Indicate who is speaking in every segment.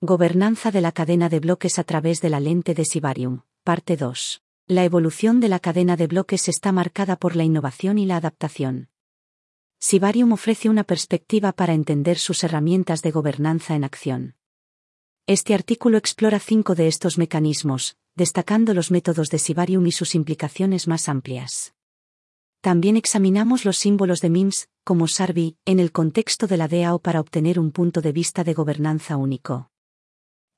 Speaker 1: Gobernanza de la cadena de bloques a través de la lente de Sibarium, parte 2. La evolución de la cadena de bloques está marcada por la innovación y la adaptación. Sibarium ofrece una perspectiva para entender sus herramientas de gobernanza en acción. Este artículo explora cinco de estos mecanismos, destacando los métodos de Sibarium y sus implicaciones más amplias. También examinamos los símbolos de MIMS, como SARBI, en el contexto de la DAO para obtener un punto de vista de gobernanza único.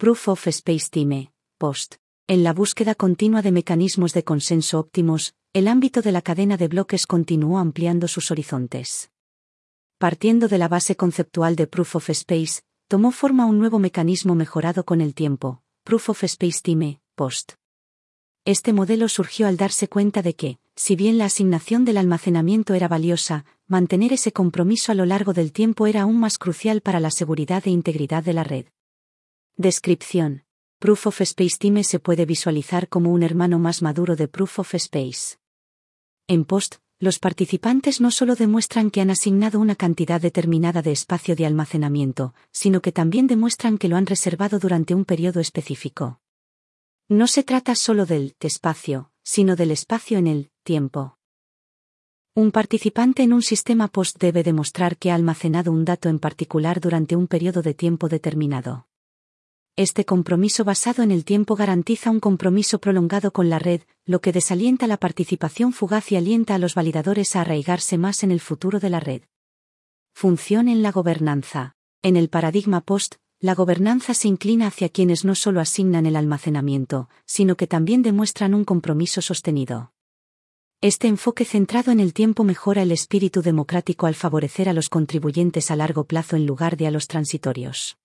Speaker 1: Proof of Space Time, POST. En la búsqueda continua de mecanismos de consenso óptimos, el ámbito de la cadena de bloques continuó ampliando sus horizontes. Partiendo de la base conceptual de Proof of Space, tomó forma un nuevo mecanismo mejorado con el tiempo, Proof of Space Time, POST. Este modelo surgió al darse cuenta de que, si bien la asignación del almacenamiento era valiosa, mantener ese compromiso a lo largo del tiempo era aún más crucial para la seguridad e integridad de la red. Descripción. Proof of Space Time se puede visualizar como un hermano más maduro de Proof of Space. En POST, los participantes no solo demuestran que han asignado una cantidad determinada de espacio de almacenamiento, sino que también demuestran que lo han reservado durante un periodo específico. No se trata solo del espacio, sino del espacio en el tiempo. Un participante en un sistema POST debe demostrar que ha almacenado un dato en particular durante un periodo de tiempo determinado. Este compromiso basado en el tiempo garantiza un compromiso prolongado con la red, lo que desalienta la participación fugaz y alienta a los validadores a arraigarse más en el futuro de la red. Función en la gobernanza. En el paradigma post, la gobernanza se inclina hacia quienes no solo asignan el almacenamiento, sino que también demuestran un compromiso sostenido. Este enfoque centrado en el tiempo mejora el espíritu democrático al favorecer a los contribuyentes a largo plazo en lugar de a los transitorios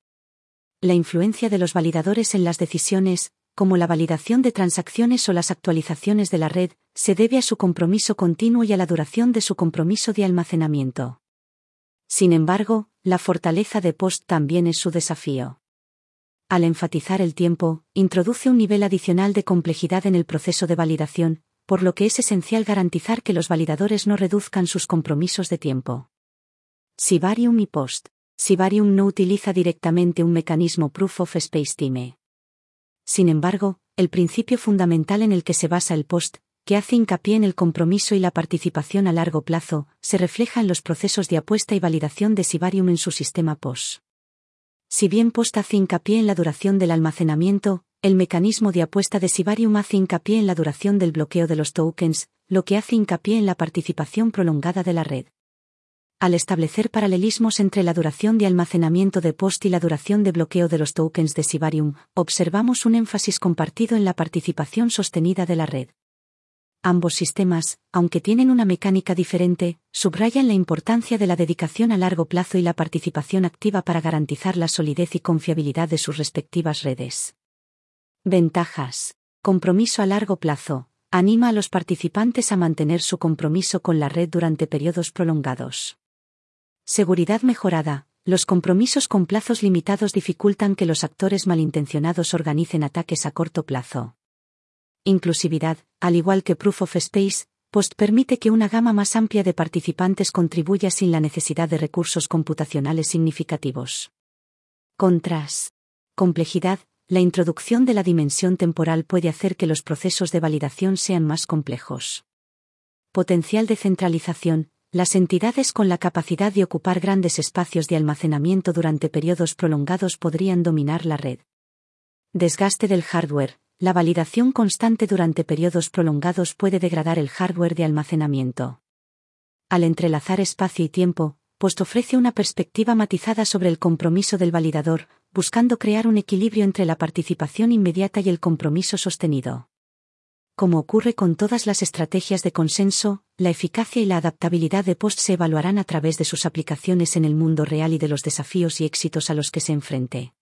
Speaker 1: la influencia de los validadores en las decisiones, como la validación de transacciones o las actualizaciones de la red, se debe a su compromiso continuo y a la duración de su compromiso de almacenamiento. Sin embargo, la fortaleza de POST también es su desafío. Al enfatizar el tiempo, introduce un nivel adicional de complejidad en el proceso de validación, por lo que es esencial garantizar que los validadores no reduzcan sus compromisos de tiempo. Sibarium y POST. Sibarium no utiliza directamente un mecanismo Proof of Space Time. Sin embargo, el principio fundamental en el que se basa el POST, que hace hincapié en el compromiso y la participación a largo plazo, se refleja en los procesos de apuesta y validación de Sibarium en su sistema POS. Si bien POST hace hincapié en la duración del almacenamiento, el mecanismo de apuesta de Sibarium hace hincapié en la duración del bloqueo de los tokens, lo que hace hincapié en la participación prolongada de la red. Al establecer paralelismos entre la duración de almacenamiento de POST y la duración de bloqueo de los tokens de Sibarium, observamos un énfasis compartido en la participación sostenida de la red. Ambos sistemas, aunque tienen una mecánica diferente, subrayan la importancia de la dedicación a largo plazo y la participación activa para garantizar la solidez y confiabilidad de sus respectivas redes. Ventajas. Compromiso a largo plazo. Anima a los participantes a mantener su compromiso con la red durante periodos prolongados. Seguridad mejorada. Los compromisos con plazos limitados dificultan que los actores malintencionados organicen ataques a corto plazo. Inclusividad. Al igual que Proof of Space, POST permite que una gama más amplia de participantes contribuya sin la necesidad de recursos computacionales significativos. Contras. Complejidad. La introducción de la dimensión temporal puede hacer que los procesos de validación sean más complejos. Potencial de centralización las entidades con la capacidad de ocupar grandes espacios de almacenamiento durante periodos prolongados podrían dominar la red. Desgaste del hardware. La validación constante durante periodos prolongados puede degradar el hardware de almacenamiento. Al entrelazar espacio y tiempo, POST ofrece una perspectiva matizada sobre el compromiso del validador, buscando crear un equilibrio entre la participación inmediata y el compromiso sostenido. Como ocurre con todas las estrategias de consenso, la eficacia y la adaptabilidad de POST se evaluarán a través de sus aplicaciones en el mundo real y de los desafíos y éxitos a los que se enfrente.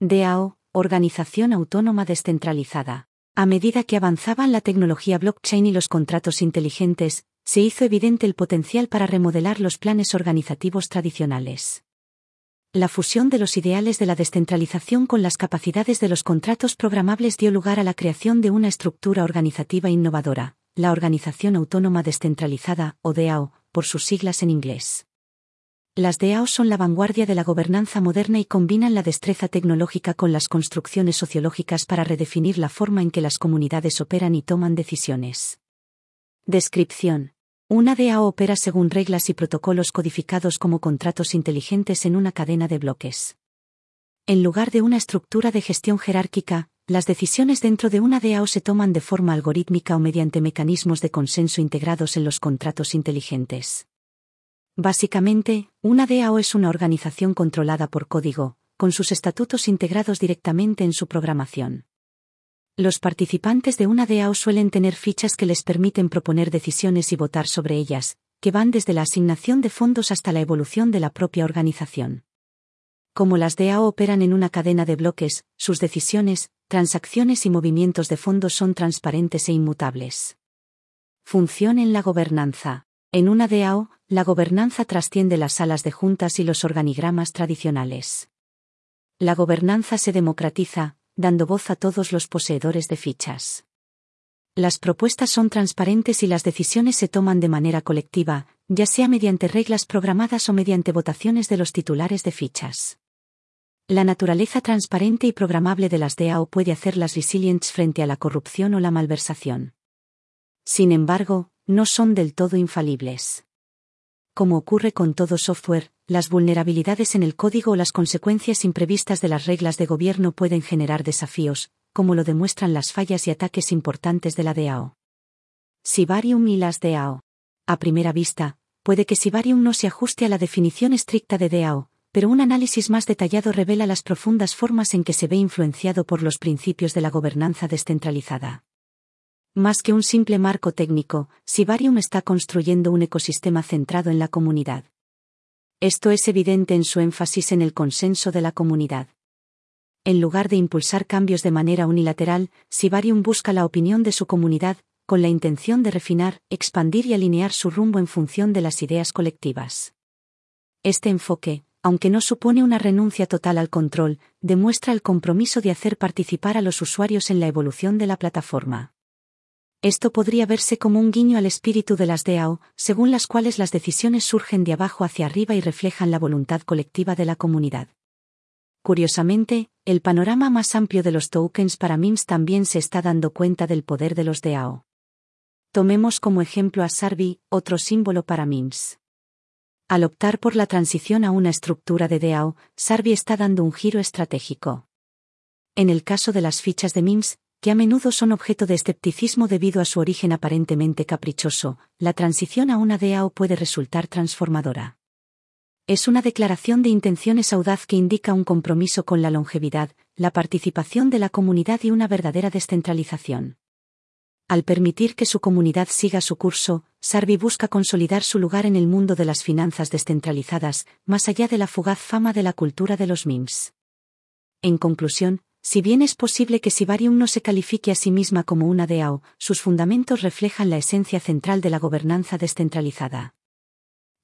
Speaker 1: DAO, Organización Autónoma Descentralizada. A medida que avanzaban la tecnología blockchain y los contratos inteligentes, se hizo evidente el potencial para remodelar los planes organizativos tradicionales. La fusión de los ideales de la descentralización con las capacidades de los contratos programables dio lugar a la creación de una estructura organizativa innovadora, la Organización Autónoma Descentralizada, o DAO, por sus siglas en inglés. Las DAO son la vanguardia de la gobernanza moderna y combinan la destreza tecnológica con las construcciones sociológicas para redefinir la forma en que las comunidades operan y toman decisiones. Descripción. Una DAO opera según reglas y protocolos codificados como contratos inteligentes en una cadena de bloques. En lugar de una estructura de gestión jerárquica, las decisiones dentro de una DAO se toman de forma algorítmica o mediante mecanismos de consenso integrados en los contratos inteligentes. Básicamente, una DAO es una organización controlada por código, con sus estatutos integrados directamente en su programación. Los participantes de una DAO suelen tener fichas que les permiten proponer decisiones y votar sobre ellas, que van desde la asignación de fondos hasta la evolución de la propia organización. Como las DAO operan en una cadena de bloques, sus decisiones, transacciones y movimientos de fondos son transparentes e inmutables. Función en la gobernanza. En una DAO, la gobernanza trasciende las salas de juntas y los organigramas tradicionales. La gobernanza se democratiza, dando voz a todos los poseedores de fichas. Las propuestas son transparentes y las decisiones se toman de manera colectiva, ya sea mediante reglas programadas o mediante votaciones de los titulares de fichas. La naturaleza transparente y programable de las DAO puede hacerlas resilientes frente a la corrupción o la malversación. Sin embargo, no son del todo infalibles. Como ocurre con todo software, las vulnerabilidades en el código o las consecuencias imprevistas de las reglas de gobierno pueden generar desafíos, como lo demuestran las fallas y ataques importantes de la DAO. Sibarium y las DAO. A primera vista, puede que Sibarium no se ajuste a la definición estricta de DAO, pero un análisis más detallado revela las profundas formas en que se ve influenciado por los principios de la gobernanza descentralizada. Más que un simple marco técnico, Sibarium está construyendo un ecosistema centrado en la comunidad. Esto es evidente en su énfasis en el consenso de la comunidad. En lugar de impulsar cambios de manera unilateral, Sibarium busca la opinión de su comunidad, con la intención de refinar, expandir y alinear su rumbo en función de las ideas colectivas. Este enfoque, aunque no supone una renuncia total al control, demuestra el compromiso de hacer participar a los usuarios en la evolución de la plataforma. Esto podría verse como un guiño al espíritu de las DAO, según las cuales las decisiones surgen de abajo hacia arriba y reflejan la voluntad colectiva de la comunidad. Curiosamente, el panorama más amplio de los tokens para MIMS también se está dando cuenta del poder de los DAO. Tomemos como ejemplo a Sarvi, otro símbolo para MIMS. Al optar por la transición a una estructura de DAO, Sarvi está dando un giro estratégico. En el caso de las fichas de MIMS, que a menudo son objeto de escepticismo debido a su origen aparentemente caprichoso, la transición a una DAO puede resultar transformadora. Es una declaración de intenciones audaz que indica un compromiso con la longevidad, la participación de la comunidad y una verdadera descentralización. Al permitir que su comunidad siga su curso, Sarvi busca consolidar su lugar en el mundo de las finanzas descentralizadas, más allá de la fugaz fama de la cultura de los memes. En conclusión, si bien es posible que Sibarium no se califique a sí misma como una DAO, sus fundamentos reflejan la esencia central de la gobernanza descentralizada.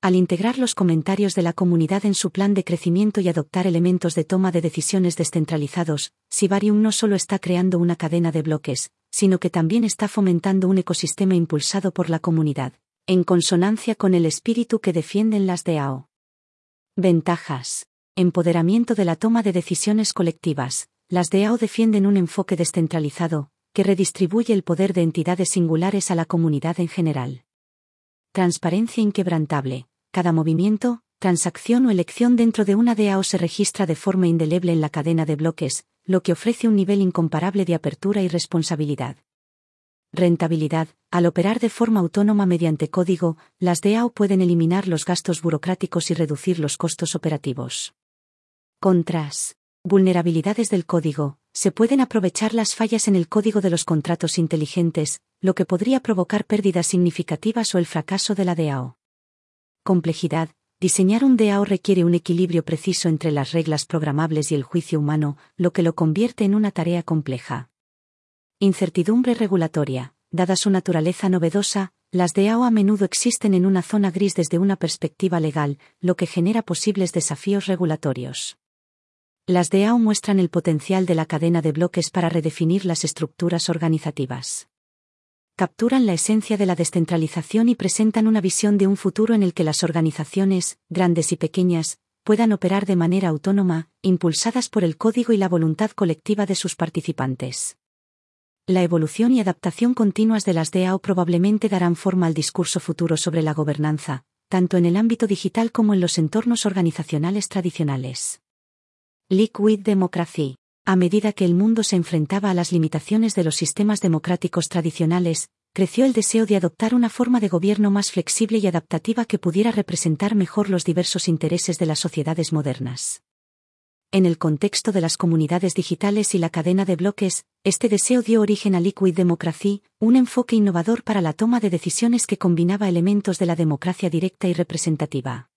Speaker 1: Al integrar los comentarios de la comunidad en su plan de crecimiento y adoptar elementos de toma de decisiones descentralizados, Sibarium no solo está creando una cadena de bloques, sino que también está fomentando un ecosistema impulsado por la comunidad, en consonancia con el espíritu que defienden las DAO. Ventajas. Empoderamiento de la toma de decisiones colectivas, las DAO defienden un enfoque descentralizado, que redistribuye el poder de entidades singulares a la comunidad en general. Transparencia inquebrantable. Cada movimiento, transacción o elección dentro de una DAO se registra de forma indeleble en la cadena de bloques, lo que ofrece un nivel incomparable de apertura y responsabilidad. Rentabilidad. Al operar de forma autónoma mediante código, las DAO pueden eliminar los gastos burocráticos y reducir los costos operativos. Contras. Vulnerabilidades del código. Se pueden aprovechar las fallas en el código de los contratos inteligentes, lo que podría provocar pérdidas significativas o el fracaso de la DAO. Complejidad. Diseñar un DAO requiere un equilibrio preciso entre las reglas programables y el juicio humano, lo que lo convierte en una tarea compleja. Incertidumbre regulatoria. Dada su naturaleza novedosa, las DAO a menudo existen en una zona gris desde una perspectiva legal, lo que genera posibles desafíos regulatorios. Las DAO muestran el potencial de la cadena de bloques para redefinir las estructuras organizativas. capturan la esencia de la descentralización y presentan una visión de un futuro en el que las organizaciones, grandes y pequeñas, puedan operar de manera autónoma, impulsadas por el código y la voluntad colectiva de sus participantes. La evolución y adaptación continuas de las DAO probablemente darán forma al discurso futuro sobre la gobernanza, tanto en el ámbito digital como en los entornos organizacionales tradicionales. Liquid Democracy a medida que el mundo se enfrentaba a las limitaciones de los sistemas democráticos tradicionales, creció el deseo de adoptar una forma de gobierno más flexible y adaptativa que pudiera representar mejor los diversos intereses de las sociedades modernas. En el contexto de las comunidades digitales y la cadena de bloques, este deseo dio origen a Liquid Democracy, un enfoque innovador para la toma de decisiones que combinaba elementos de la democracia directa y representativa.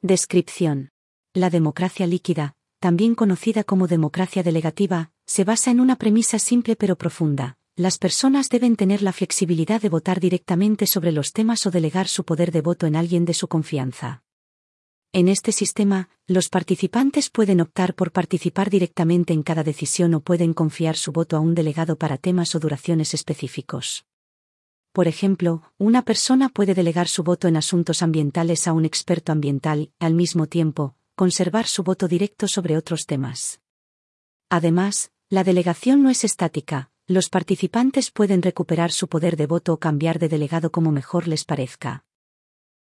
Speaker 1: Descripción. La democracia líquida, también conocida como democracia delegativa, se basa en una premisa simple pero profunda. Las personas deben tener la flexibilidad de votar directamente sobre los temas o delegar su poder de voto en alguien de su confianza. En este sistema, los participantes pueden optar por participar directamente en cada decisión o pueden confiar su voto a un delegado para temas o duraciones específicos. Por ejemplo, una persona puede delegar su voto en asuntos ambientales a un experto ambiental, al mismo tiempo, conservar su voto directo sobre otros temas. Además, la delegación no es estática, los participantes pueden recuperar su poder de voto o cambiar de delegado como mejor les parezca.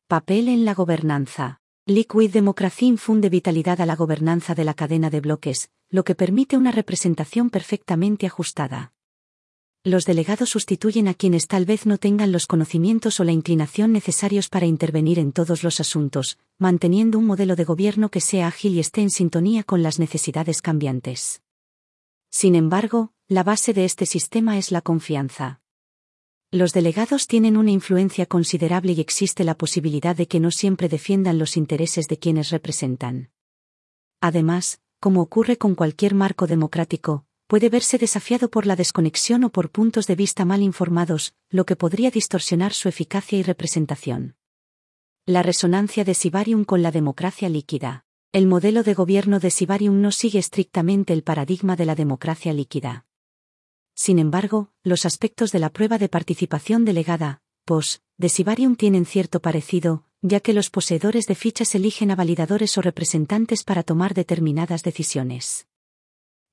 Speaker 1: Papel en la gobernanza. Liquid Democracy infunde vitalidad a la gobernanza de la cadena de bloques, lo que permite una representación perfectamente ajustada los delegados sustituyen a quienes tal vez no tengan los conocimientos o la inclinación necesarios para intervenir en todos los asuntos, manteniendo un modelo de gobierno que sea ágil y esté en sintonía con las necesidades cambiantes. Sin embargo, la base de este sistema es la confianza. Los delegados tienen una influencia considerable y existe la posibilidad de que no siempre defiendan los intereses de quienes representan. Además, como ocurre con cualquier marco democrático, puede verse desafiado por la desconexión o por puntos de vista mal informados, lo que podría distorsionar su eficacia y representación. La resonancia de Sibarium con la democracia líquida. El modelo de gobierno de Sibarium no sigue estrictamente el paradigma de la democracia líquida. Sin embargo, los aspectos de la prueba de participación delegada, POS, de Sibarium tienen cierto parecido, ya que los poseedores de fichas eligen a validadores o representantes para tomar determinadas decisiones.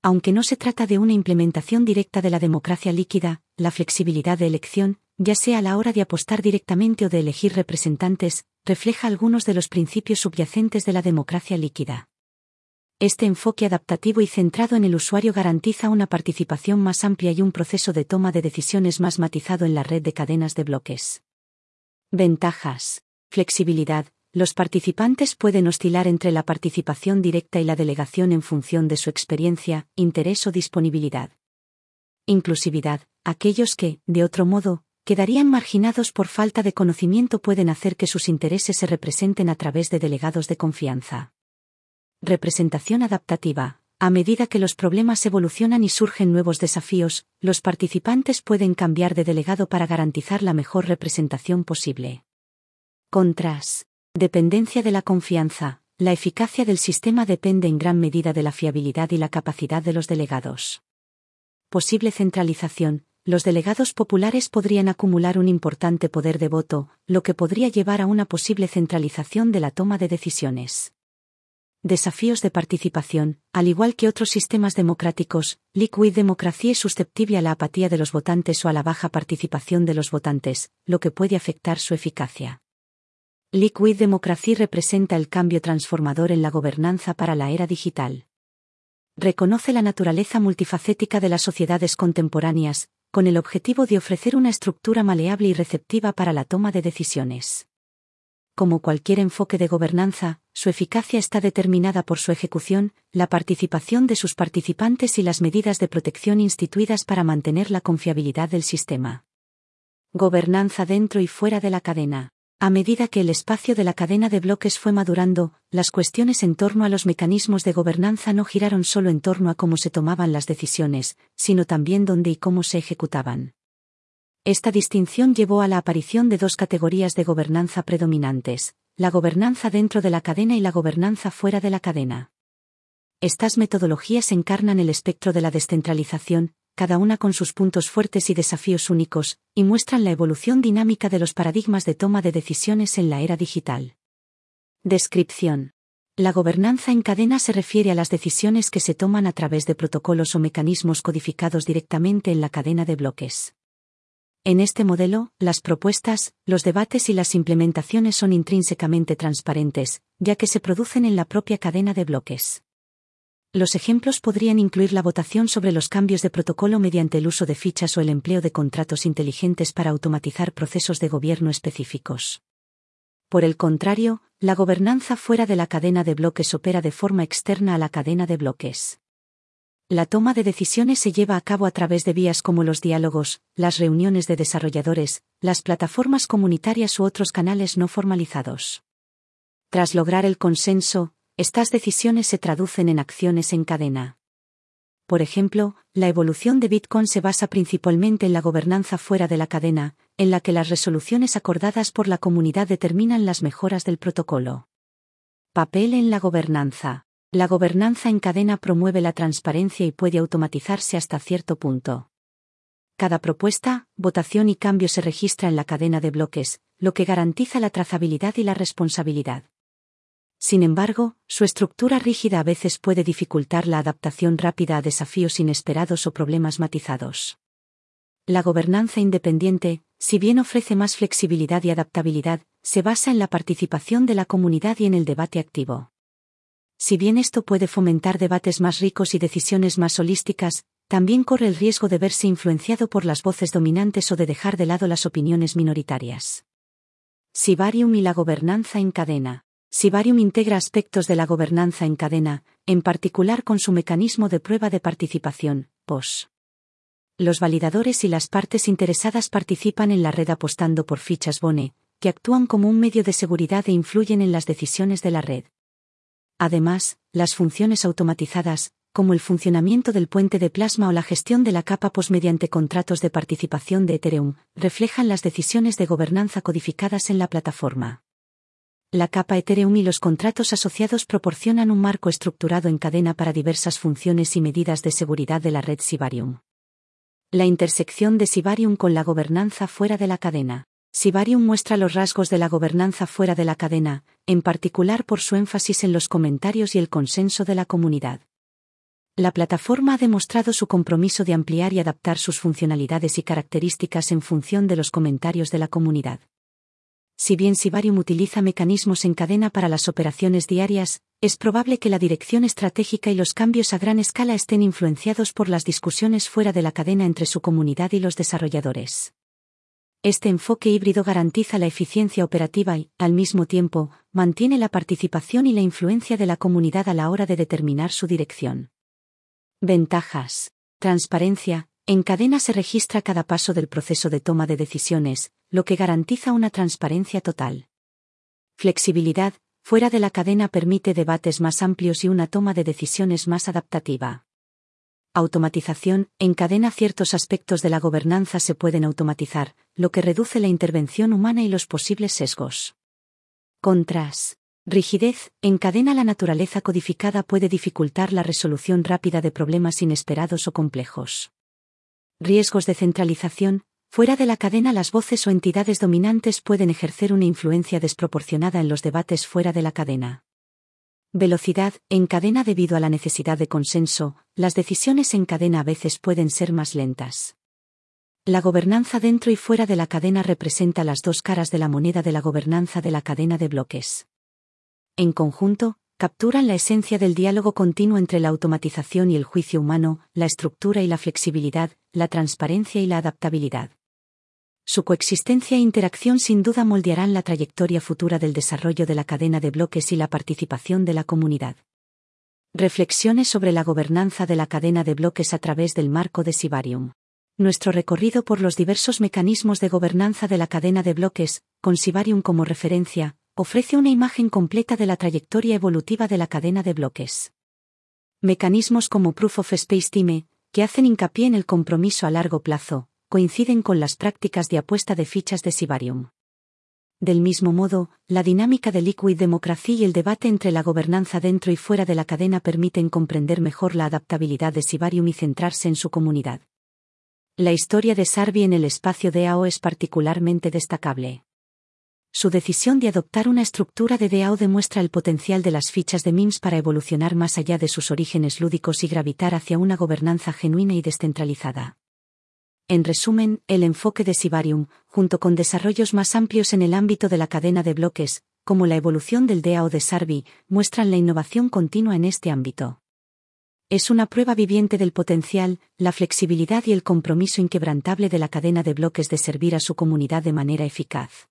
Speaker 1: Aunque no se trata de una implementación directa de la democracia líquida, la flexibilidad de elección, ya sea a la hora de apostar directamente o de elegir representantes, refleja algunos de los principios subyacentes de la democracia líquida. Este enfoque adaptativo y centrado en el usuario garantiza una participación más amplia y un proceso de toma de decisiones más matizado en la red de cadenas de bloques. Ventajas. Flexibilidad, los participantes pueden oscilar entre la participación directa y la delegación en función de su experiencia, interés o disponibilidad. Inclusividad. Aquellos que, de otro modo, quedarían marginados por falta de conocimiento pueden hacer que sus intereses se representen a través de delegados de confianza. Representación adaptativa. A medida que los problemas evolucionan y surgen nuevos desafíos, los participantes pueden cambiar de delegado para garantizar la mejor representación posible. Contras. Dependencia de la confianza. La eficacia del sistema depende en gran medida de la fiabilidad y la capacidad de los delegados. Posible centralización. Los delegados populares podrían acumular un importante poder de voto, lo que podría llevar a una posible centralización de la toma de decisiones. Desafíos de participación. Al igual que otros sistemas democráticos, Liquid Democracy es susceptible a la apatía de los votantes o a la baja participación de los votantes, lo que puede afectar su eficacia. Liquid Democracy representa el cambio transformador en la gobernanza para la era digital. Reconoce la naturaleza multifacética de las sociedades contemporáneas, con el objetivo de ofrecer una estructura maleable y receptiva para la toma de decisiones. Como cualquier enfoque de gobernanza, su eficacia está determinada por su ejecución, la participación de sus participantes y las medidas de protección instituidas para mantener la confiabilidad del sistema. Gobernanza dentro y fuera de la cadena. A medida que el espacio de la cadena de bloques fue madurando, las cuestiones en torno a los mecanismos de gobernanza no giraron solo en torno a cómo se tomaban las decisiones, sino también dónde y cómo se ejecutaban. Esta distinción llevó a la aparición de dos categorías de gobernanza predominantes, la gobernanza dentro de la cadena y la gobernanza fuera de la cadena. Estas metodologías encarnan el espectro de la descentralización, cada una con sus puntos fuertes y desafíos únicos, y muestran la evolución dinámica de los paradigmas de toma de decisiones en la era digital. Descripción. La gobernanza en cadena se refiere a las decisiones que se toman a través de protocolos o mecanismos codificados directamente en la cadena de bloques. En este modelo, las propuestas, los debates y las implementaciones son intrínsecamente transparentes, ya que se producen en la propia cadena de bloques. Los ejemplos podrían incluir la votación sobre los cambios de protocolo mediante el uso de fichas o el empleo de contratos inteligentes para automatizar procesos de gobierno específicos. Por el contrario, la gobernanza fuera de la cadena de bloques opera de forma externa a la cadena de bloques. La toma de decisiones se lleva a cabo a través de vías como los diálogos, las reuniones de desarrolladores, las plataformas comunitarias u otros canales no formalizados. Tras lograr el consenso, estas decisiones se traducen en acciones en cadena. Por ejemplo, la evolución de Bitcoin se basa principalmente en la gobernanza fuera de la cadena, en la que las resoluciones acordadas por la comunidad determinan las mejoras del protocolo. Papel en la gobernanza. La gobernanza en cadena promueve la transparencia y puede automatizarse hasta cierto punto. Cada propuesta, votación y cambio se registra en la cadena de bloques, lo que garantiza la trazabilidad y la responsabilidad. Sin embargo, su estructura rígida a veces puede dificultar la adaptación rápida a desafíos inesperados o problemas matizados. La gobernanza independiente, si bien ofrece más flexibilidad y adaptabilidad, se basa en la participación de la comunidad y en el debate activo. Si bien esto puede fomentar debates más ricos y decisiones más holísticas, también corre el riesgo de verse influenciado por las voces dominantes o de dejar de lado las opiniones minoritarias. Sibarium y la gobernanza en cadena. Sibarium integra aspectos de la gobernanza en cadena, en particular con su mecanismo de prueba de participación, POS. Los validadores y las partes interesadas participan en la red apostando por fichas Bone, que actúan como un medio de seguridad e influyen en las decisiones de la red. Además, las funciones automatizadas, como el funcionamiento del puente de plasma o la gestión de la capa POS mediante contratos de participación de Ethereum, reflejan las decisiones de gobernanza codificadas en la plataforma. La capa Ethereum y los contratos asociados proporcionan un marco estructurado en cadena para diversas funciones y medidas de seguridad de la red Sibarium. La intersección de Sibarium con la gobernanza fuera de la cadena. Sibarium muestra los rasgos de la gobernanza fuera de la cadena, en particular por su énfasis en los comentarios y el consenso de la comunidad. La plataforma ha demostrado su compromiso de ampliar y adaptar sus funcionalidades y características en función de los comentarios de la comunidad. Si bien Sibarium utiliza mecanismos en cadena para las operaciones diarias, es probable que la dirección estratégica y los cambios a gran escala estén influenciados por las discusiones fuera de la cadena entre su comunidad y los desarrolladores. Este enfoque híbrido garantiza la eficiencia operativa y, al mismo tiempo, mantiene la participación y la influencia de la comunidad a la hora de determinar su dirección. Ventajas. Transparencia, en cadena se registra cada paso del proceso de toma de decisiones, lo que garantiza una transparencia total. Flexibilidad, fuera de la cadena permite debates más amplios y una toma de decisiones más adaptativa. Automatización, en cadena ciertos aspectos de la gobernanza se pueden automatizar, lo que reduce la intervención humana y los posibles sesgos. Contras. Rigidez, en cadena la naturaleza codificada puede dificultar la resolución rápida de problemas inesperados o complejos. Riesgos de centralización. Fuera de la cadena las voces o entidades dominantes pueden ejercer una influencia desproporcionada en los debates fuera de la cadena. Velocidad. En cadena debido a la necesidad de consenso, las decisiones en cadena a veces pueden ser más lentas. La gobernanza dentro y fuera de la cadena representa las dos caras de la moneda de la gobernanza de la cadena de bloques. En conjunto, capturan la esencia del diálogo continuo entre la automatización y el juicio humano, la estructura y la flexibilidad, la transparencia y la adaptabilidad. Su coexistencia e interacción sin duda moldearán la trayectoria futura del desarrollo de la cadena de bloques y la participación de la comunidad. Reflexiones sobre la gobernanza de la cadena de bloques a través del marco de Sibarium. Nuestro recorrido por los diversos mecanismos de gobernanza de la cadena de bloques, con Sibarium como referencia, ofrece una imagen completa de la trayectoria evolutiva de la cadena de bloques. Mecanismos como Proof of Space Time, que hacen hincapié en el compromiso a largo plazo, coinciden con las prácticas de apuesta de fichas de Sibarium. Del mismo modo, la dinámica de Liquid Democracy y el debate entre la gobernanza dentro y fuera de la cadena permiten comprender mejor la adaptabilidad de Sibarium y centrarse en su comunidad. La historia de Sarvi en el espacio DAO es particularmente destacable. Su decisión de adoptar una estructura de DAO demuestra el potencial de las fichas de MIMS para evolucionar más allá de sus orígenes lúdicos y gravitar hacia una gobernanza genuina y descentralizada. En resumen, el enfoque de Sibarium, junto con desarrollos más amplios en el ámbito de la cadena de bloques, como la evolución del DAO de Sarvi, muestran la innovación continua en este ámbito. Es una prueba viviente del potencial, la flexibilidad y el compromiso inquebrantable de la cadena de bloques de servir a su comunidad de manera eficaz.